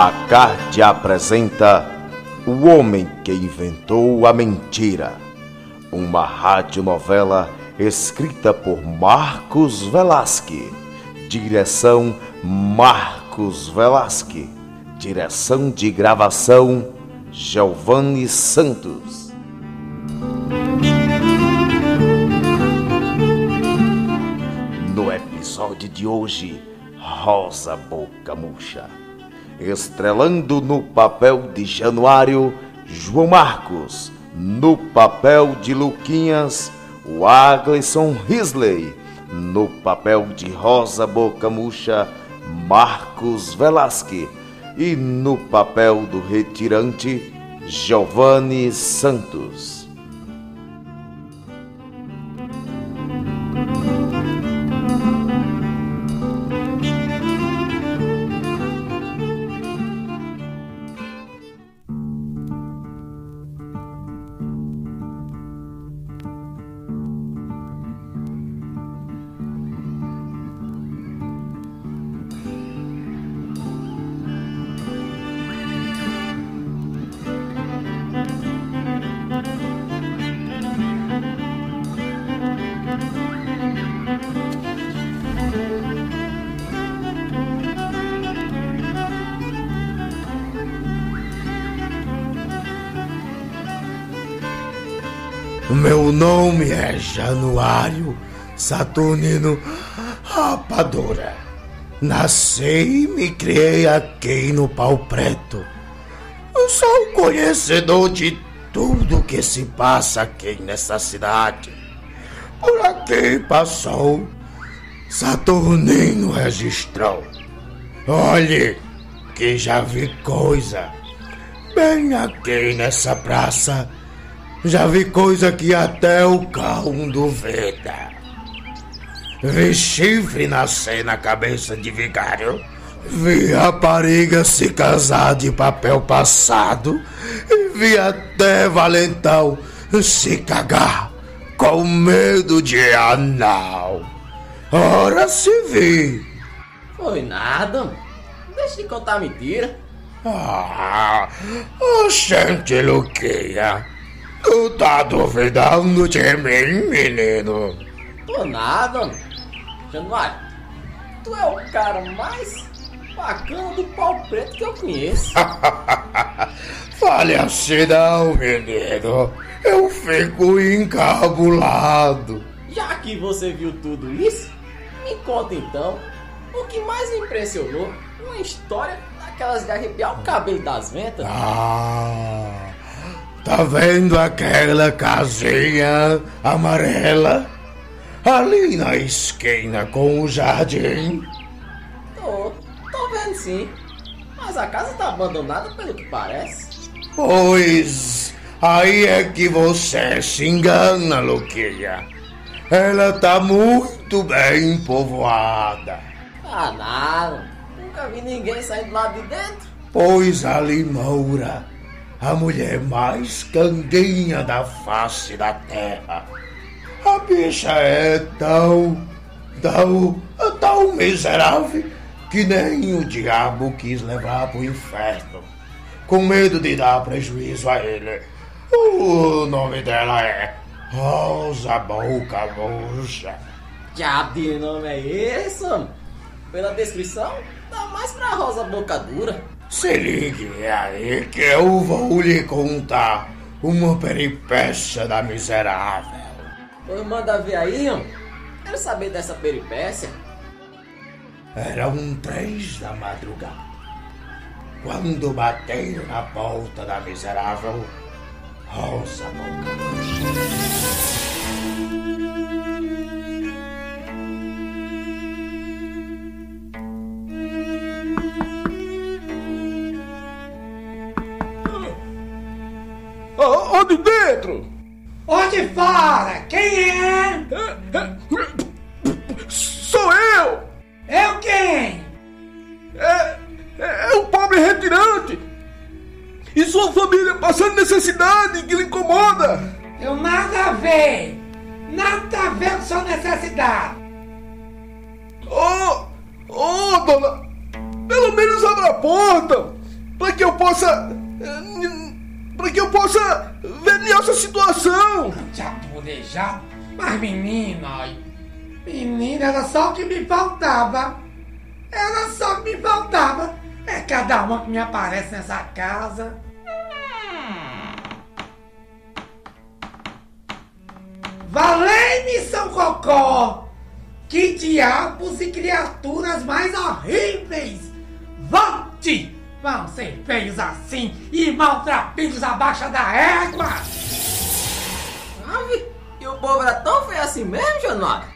A Card apresenta O Homem que Inventou a Mentira, uma radionovela escrita por Marcos Velasque, direção Marcos Velasque, direção de gravação Giovanni Santos. No episódio de hoje, Rosa Boca Murcha estrelando no papel de Januário João Marcos, no papel de Luquinhas o Agleson Risley, no papel de Rosa Boca Murcha Marcos Velasque. E no papel do retirante Giovanni Santos. Meu nome é Januário Saturnino Rapadura. Nasci e me criei aqui no Pau Preto. Sou conhecedor de tudo que se passa aqui nessa cidade. Por aqui passou Saturnino registrou. Olhe, que já vi coisa. Bem aqui nessa praça já vi coisa que até o cão duvida. Vi chifre nascer na cabeça de vigário. Vi rapariga se casar de papel passado. E vi até valentão se cagar com medo de anal. Ora se vi. Foi nada. Deixa de contar mentira. Ah, oxente, Luquinha. Tu tá duvidando de mim, menino? Tô nada. Januário, tu é o cara mais bacana do pau preto que eu conheço. Fale assim não, menino. Eu fico encabulado. Já que você viu tudo isso, me conta então o que mais me impressionou. Uma história daquelas de arrepiar o cabelo das ventas. Ah, tá vendo aquela casinha amarela? Ali na esquina com o jardim. Tô, tô vendo sim. Mas a casa tá abandonada pelo que parece. Pois aí é que você se engana, Luquinha. Ela tá muito bem povoada. Ah, nada. Nunca vi ninguém saindo lá de dentro. Pois ali mora a mulher mais canguinha da face da terra. A bicha é tão, tão, tão miserável que nem o diabo quis levar pro inferno, com medo de dar prejuízo a ele. O nome dela é Rosa Boca Murcha. Diabo de nome é esse? Pela descrição, dá mais pra Rosa Boca Dura. Se ligue aí que eu vou lhe contar uma peripécia da miserável. Pois manda ver aí, homem. Quero saber dessa peripécia. Eram três da madrugada. Quando bateram na porta da miserável Rosa Boca Onde fora? Quem é? Sou eu! Eu quem? É, é, é um pobre retirante! E sua família passando necessidade que lhe incomoda! Eu nada a ver. Nada a ver com sua necessidade. Oh! Oh, dona! Pelo menos abra a porta! para que eu possa. Para que eu possa ver nossa situação. Já planejado? Mas menina, menina, era só o que me faltava. Era só o que me faltava. É cada uma que me aparece nessa casa. Valei-me, São Cocó! Que diabos e criaturas mais horríveis! Volte! Vão ser feios assim e maltrapilhos abaixo da égua! Ave, e o povo era tão feio assim mesmo, Januário?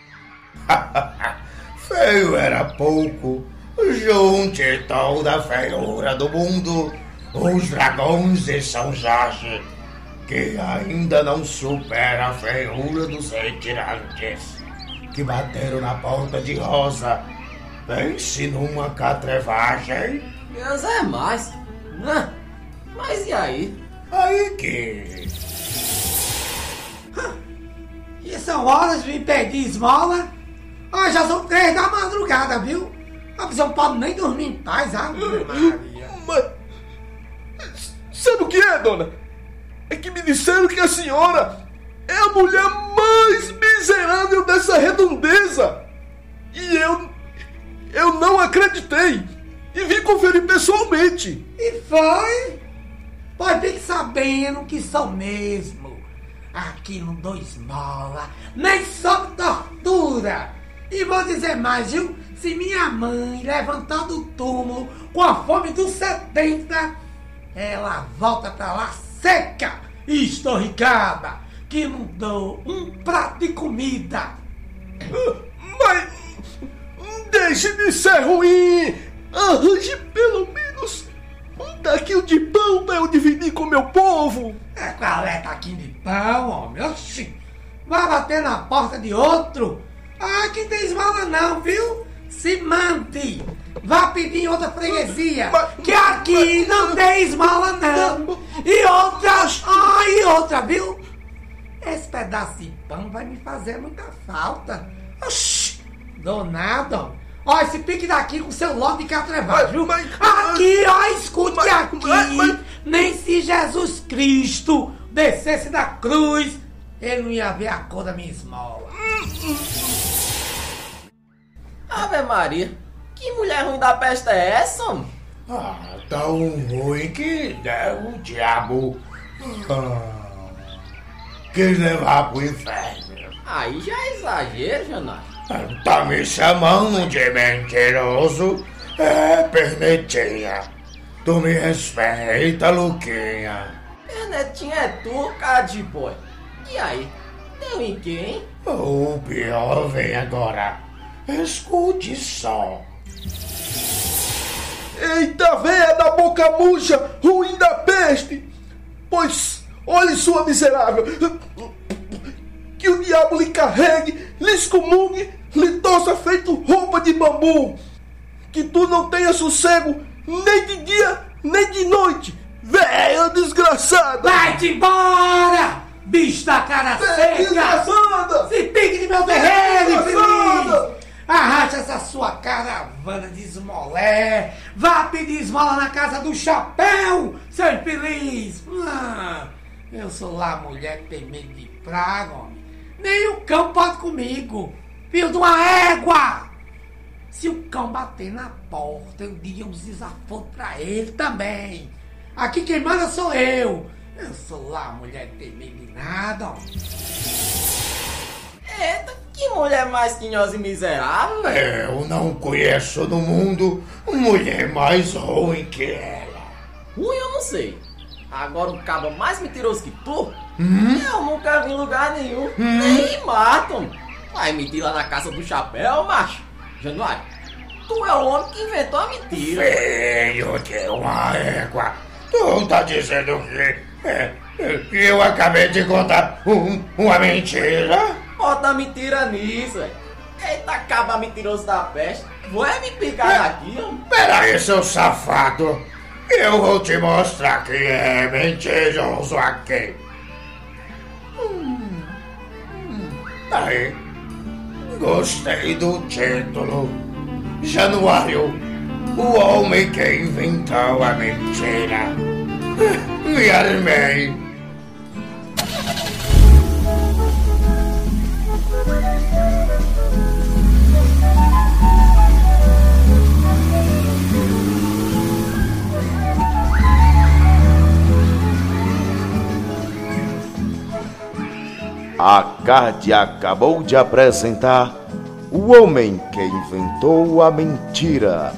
Feio era pouco. Junte toda a feiura do mundo. Os dragões de São Jorge, que ainda não supera a feiura dos retirantes, que bateram na porta de Rosa. Pense numa catrevagem. Deus é mais. Né? Mas e aí? Aí que. E são horas de me pedir esmola? Ah, já são três da madrugada, viu? A pessoa não pode nem dormir em paz, ah, Maria. Mas. Sabe o que é, dona? É que me disseram que a senhora é a mulher mais miserável dessa redondeza. E eu. Eu não acreditei. E vim conferir pessoalmente. E foi? Pois fique sabendo que sou mesmo. Aqui não dou esmola, nem sob tortura. E vou dizer mais, viu? Se minha mãe levantar do túmulo com a fome dos 70, ela volta pra lá seca e estorricada, que não dou um prato de comida. Mas. Deixe de ser ruim! Arranje pelo menos um taquinho de pão pra eu dividir com meu povo! É qual é taquinho de pão, homem? Oxi! Vai bater na porta de outro? Ah, que tem esmola não, viu? Se mande! Vá pedir outra freguesia! Que aqui não tem esmola não! E outra, ah, e outra, viu? Esse pedaço de pão vai me fazer muita falta. Oxi! Donado! Ó, esse pique daqui com seu lote de catrevagem, viu? Mas- Aqui, ó, escute Mas- aqui! mas- mas- Nem se Jesus Cristo descesse da cruz, ele não ia ver a cor da minha esmola. Ave Maria, que mulher ruim da peste é essa, homem? Ah, tão ruim que deu o diabo. Ah, quis levar pro inferno. Aí já é exagero, Januário. Tá me chamando de mentiroso? É, pernetinha. Tu me respeita, Luquinha. Pernetinha é tu, cara de boi. E aí? Deu em quem? O pior vem agora. Escute só. Eita véia da boca murcha, ruim da peste! Pois, olhe sua miserável! Que o diabo lhe carregue, lhe excomungue, lhe torça feito roupa de bambu! Que tu não tenha sossego nem de dia, nem de noite! Véia desgraçada! Vai-te embora! Bicho da cara Véia seca! desgraçada! Se pique de meu Desgraçada! infeliz! Arraste essa sua caravana de esmolé! Vá pedir esmola na casa do chapéu, seu infeliz! Ah, eu sou lá mulher que tem medo de praga, homem. Nem o cão pode comigo! Filho de uma égua! Se o cão bater na porta, eu digo uns desaforos pra ele também. Aqui quem manda sou eu. Eu sou lá mulher que tem medo de nada, homem. Eita, que mulher mais tinhosa e miserável, velho. Eu não conheço no mundo mulher mais ruim que ela. Ruim eu não sei. Agora o cabo mais mentiroso que tu, eu nunca vi em lugar nenhum. Nem matam. Vai mentir lá na casa do chapéu, macho. Januário, tu é o homem que inventou a mentira. Filho de uma égua. Tu tá dizendo que, é, é, que eu acabei de contar um- uma mentira? Bota mentira nisso, velho. Eita, caba mentiroso da peste. Vou é me picar daqui, homem. Peraí, seu safado. Eu vou te mostrar que é mentiroso aqui. Hum, hum, Aí. Gostei do título. Januário, o homem que inventou a mentira. Me armei. Card acabou de apresentar o homem que inventou a mentira.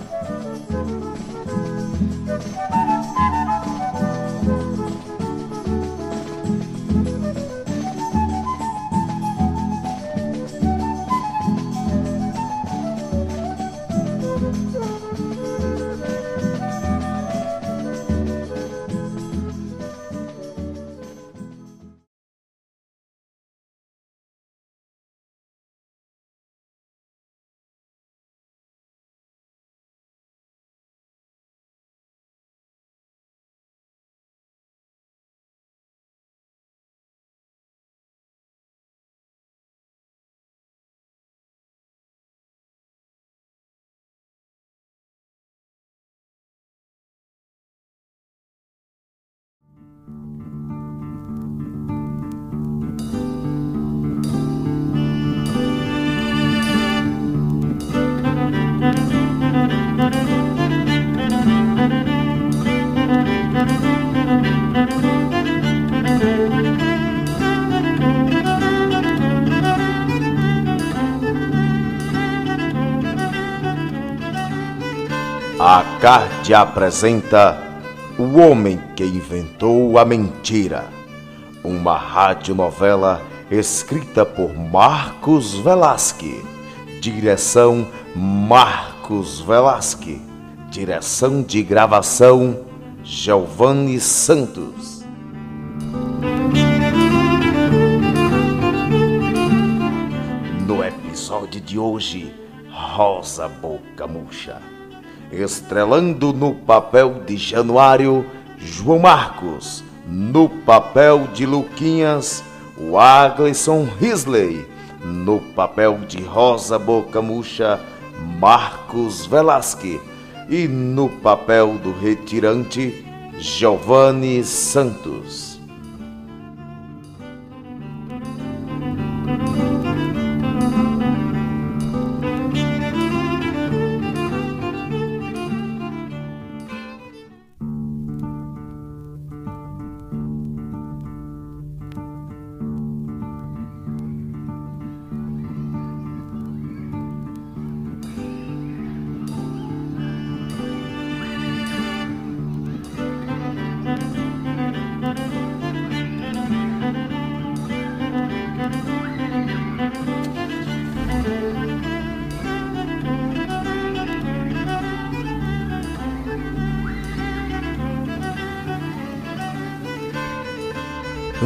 A Card apresenta O Homem que Inventou a Mentira, uma radionovela escrita por Marcos Velasque, direção Marcos Velasque, direção de gravação Giovanni Santos. No episódio de hoje, Rosa Boca Murcha estrelando no papel de Januário João Marcos, no papel de Luquinhas o Agleson Risley, no papel de Rosa Boca Murcha Marcos Velasque. E no papel do retirante Giovanni Santos.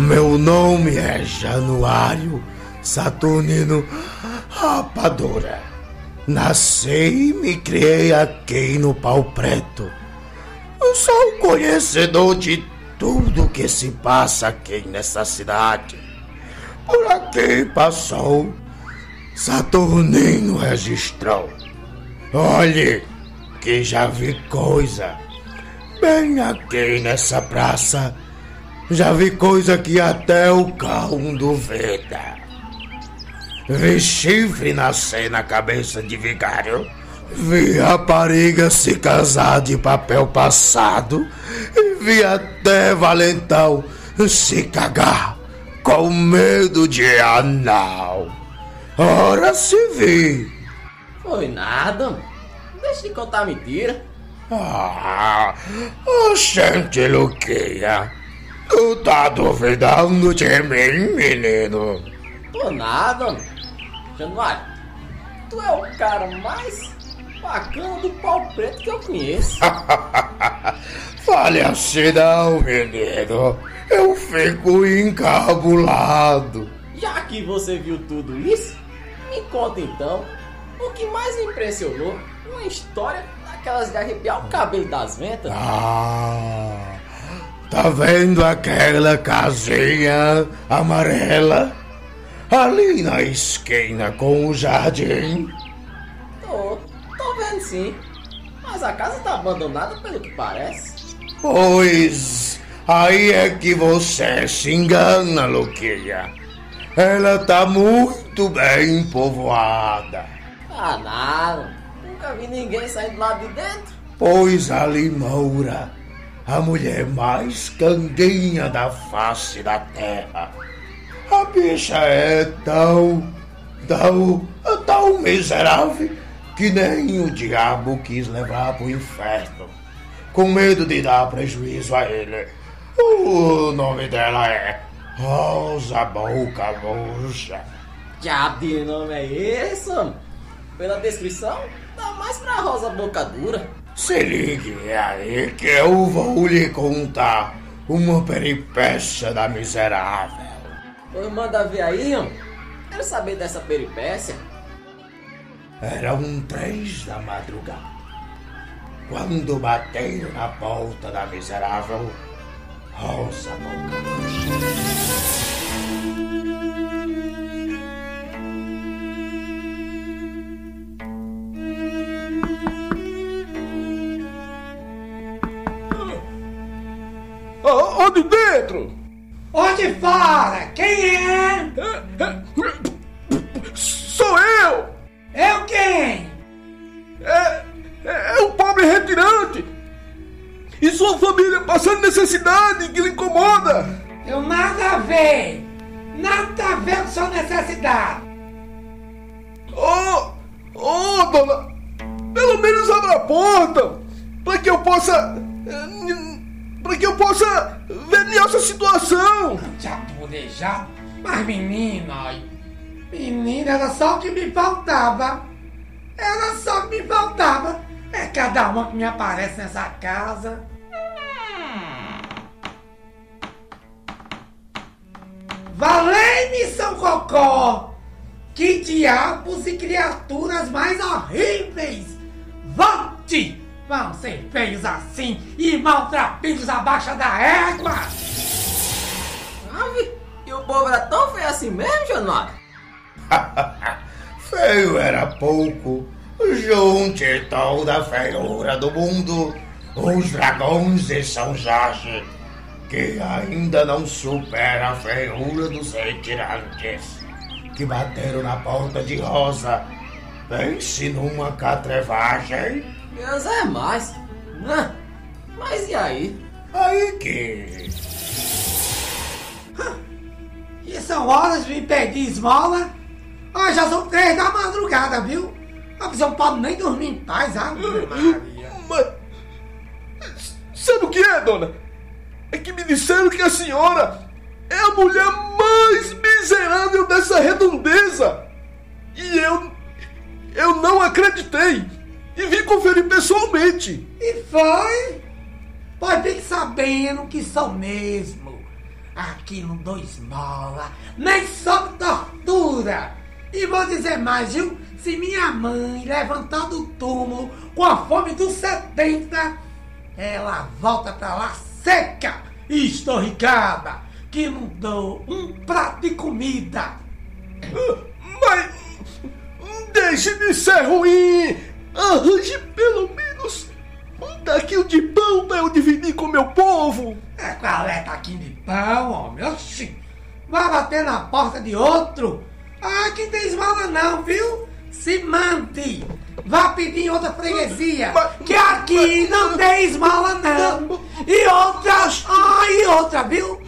Meu nome é Januário Saturnino Rapadura. Nasci e me criei aqui no Pau Preto. Eu sou um conhecedor de tudo que se passa aqui nessa cidade. Por aqui passou, Saturnino registrou. Olhe, que já vi coisa. Bem aqui nessa praça já vi coisa que até o cão duvida. Vi chifre nascer na cabeça de vigário. Vi rapariga se casar de papel passado. E vi até valentão se cagar com medo de anal. Ora se vi. Foi nada. Deixa de contar mentira. Ah, oxente, Luquinha. Tu tá duvidando de mim, menino? Tô nada. Januário, tu é o cara mais bacana do pau preto que eu conheço. Fale assim não, menino. Eu fico encabulado. Já que você viu tudo isso, me conta então o que mais me impressionou uma história daquelas de arrepiar o cabelo das ventas. Ah, tá vendo aquela casinha amarela? Ali na esquina com o jardim. Tô, tô vendo sim. Mas a casa tá abandonada pelo que parece. Pois aí é que você se engana, Luquinha. Ela tá muito bem povoada. Ah, nada. Nunca vi ninguém sair do lado de dentro. Pois a Limoura, a mulher mais candinha da face da terra. A bicha é tão, tão, tão miserável que nem o diabo quis levar pro inferno, com medo de dar prejuízo a ele. O nome dela é Rosa Boca Murcha. Diabo de nome é esse? Pela descrição, dá mais pra Rosa Boca Dura. Se ligue aí que eu vou lhe contar uma peripécia da miserável. Pois manda ver aí, homem. Quero saber dessa peripécia. Eram três da madrugada. Quando bateram na porta da miserável Rosa Boca Onde fora? Quem é? É, é, Sou eu! Eu quem? É, é, é um pobre retirante! E sua família passando necessidade que lhe incomoda! Eu nada a ver. Nada a ver com sua necessidade. Oh, oh, dona! Pelo menos abra a porta! Para que eu possa. Para que eu possa ver nessa situação! Chapulejado. Mas menina, menina, era só o que me faltava. Era só o que me faltava. É cada uma que me aparece nessa casa. Valei-me, São Cocó! Que diabos e criaturas mais horríveis! Volte! Vão ser feios assim e maltrapilhos abaixo da égua! Ave, e o povo era tão feio assim mesmo, Januário? Feio era pouco. Junte toda a feiura do mundo. Os dragões de São Jorge, que ainda não supera a feiura dos retirantes, que bateram na porta de Rosa. Pense numa catrevagem. Deus é mais. Né? Mas e aí? Aí que. E são horas de me pedir esmola? Ah, já são três da madrugada, viu? A pessoa não pode nem dormir em paz, ah, Maria. Mas. Sabe o que é, dona? É que me disseram que a senhora é a mulher mais miserável dessa redondeza! E eu. Eu não acreditei! E vim conferir pessoalmente! E foi? Pois fique sabendo que sou mesmo. Aqui não dou esmola, nem sob tortura. E vou dizer mais, viu? Se minha mãe levantar do túmulo com a fome dos 70, ela volta pra lá seca e estorricada, que não dou um prato de comida. Mas. Deixe de ser ruim! Arranje pelo menos um taquinho de pão pra eu dividir com meu povo! É qual é taquinho de pão, homem? Oxi! Vai bater na porta de outro? Ah, aqui não tem esmola não, viu? Se mante! Vá pedir em outra freguesia! Mas- Que aqui mas- não tem esmola não! E outra, ah, e outra, viu?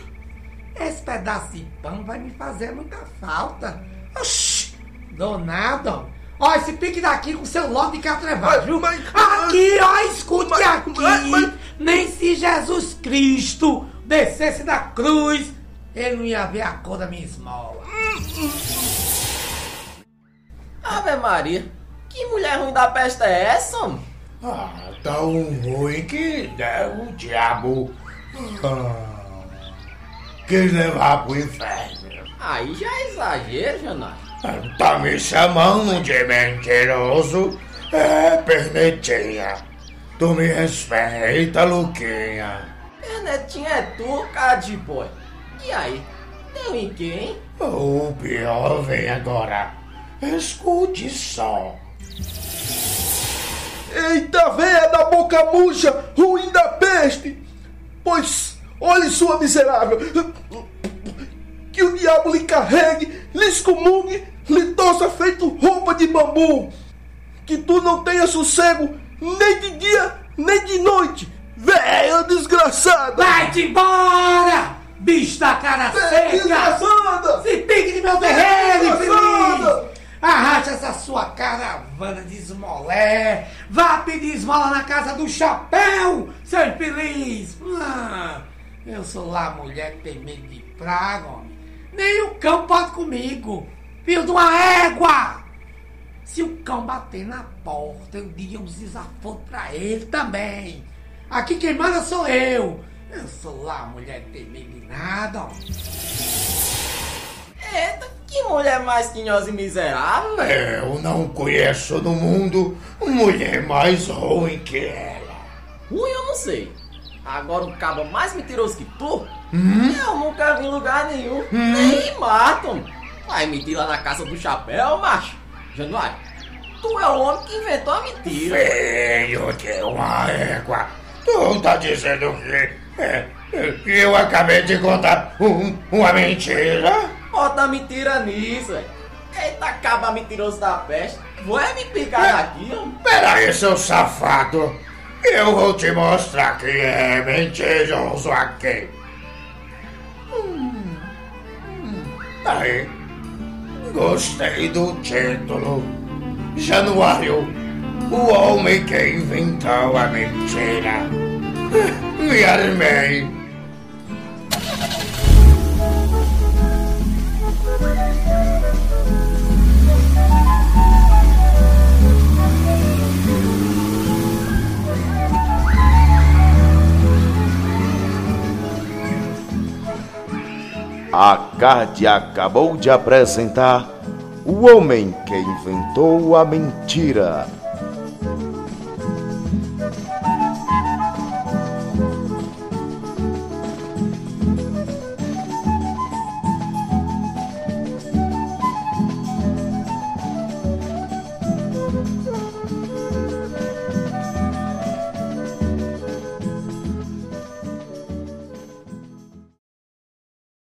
Esse pedaço de pão vai me fazer muita falta. Oxi! Dou nada, ó. Esse pique daqui com seu lote de catrevagem, viu? Mas- Aqui, ó, escute Mas- aqui! mas- mas- Nem se Jesus Cristo descesse da cruz, ele não ia ver a cor da minha esmola. Ave Maria, que mulher ruim da peste é essa, homem? Ah, tão ruim que deu o diabo. Ah, quis levar pro inferno. Aí já é exagero, Januário. Tá me chamando de mentiroso? É, pernetinha. Tu me respeita, Luquinha. Pernetinha é tu, cara de boi. E aí? Deu em quem? O pior vem agora. Escute só. Eita véia da boca murcha, ruim da peste! Pois, olhe sua miserável, que o diabo lhe carregue, lhe excomungue, lhe torça feito roupa de bambu, que tu não tenha sossego nem de dia, nem de noite, véia desgraçada! Vai-te embora! Bicho da cara Véia seca! desgraçada! Se pique de meu terreno, infeliz! Arraste essa sua caravana de esmolé! Vá pedir esmola na casa do chapéu, seu infeliz! Ah, eu sou lá mulher que tem medo de praga, homem. Nem o cão pode comigo! Filho de uma égua! Se o cão bater na porta, eu digo uns desaforos pra ele também. Aqui quem manda sou eu. Eu sou lá mulher que tem medo de nada, homem. Eita, que mulher mais tinhosa e miserável. Eu não conheço no mundo mulher mais ruim que ela. Ruim eu não sei. Agora um cabo mais mentiroso que tu, eu nunca vi em lugar nenhum. Nem matam. Vai mentir lá na casa do chapéu, macho. Januário, tu é o homem que inventou a mentira. Filho de uma égua, tu tá dizendo que é, que eu acabei de contar um- uma mentira? Bota mentira nisso, velho. Eita, caba mentiroso da peste. Vai me picar daqui, homem. Peraí, seu safado, eu vou te mostrar quem é mentiroso aqui. Hum, hum, Aí, gostei do título. Januário, o homem que inventou a mentira. Me armei. CAD acabou de apresentar O Homem que Inventou a Mentira.